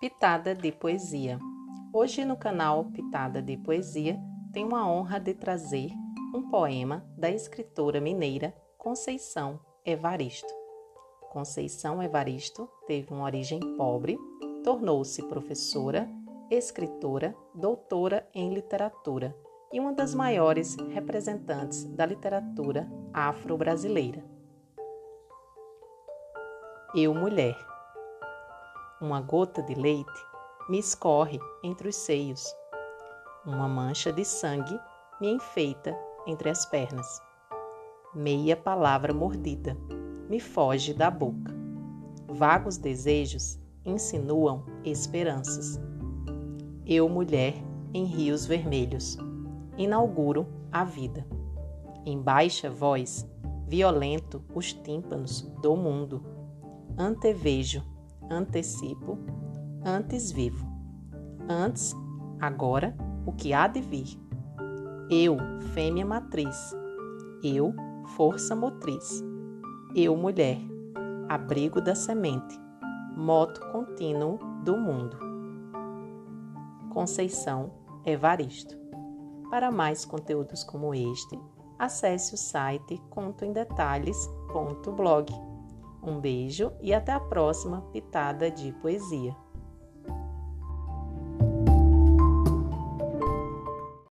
Pitada de Poesia. Hoje no canal Pitada de Poesia tenho a honra de trazer um poema da escritora mineira Conceição Evaristo. Conceição Evaristo teve uma origem pobre, tornou-se professora, escritora, doutora em literatura e uma das maiores representantes da literatura afro-brasileira. Eu, mulher. Uma gota de leite me escorre entre os seios. Uma mancha de sangue me enfeita entre as pernas. Meia palavra mordida me foge da boca. Vagos desejos insinuam esperanças. Eu, mulher, em rios vermelhos, inauguro a vida. Em baixa voz, violento os tímpanos do mundo antevejo, antecipo, antes vivo. Antes, agora, o que há de vir. Eu, fêmea matriz. Eu, força motriz. Eu, mulher, abrigo da semente, moto contínuo do mundo. Conceição Evaristo. Para mais conteúdos como este, acesse o site contoemdetalhes.blog. Um beijo e até a próxima pitada de poesia.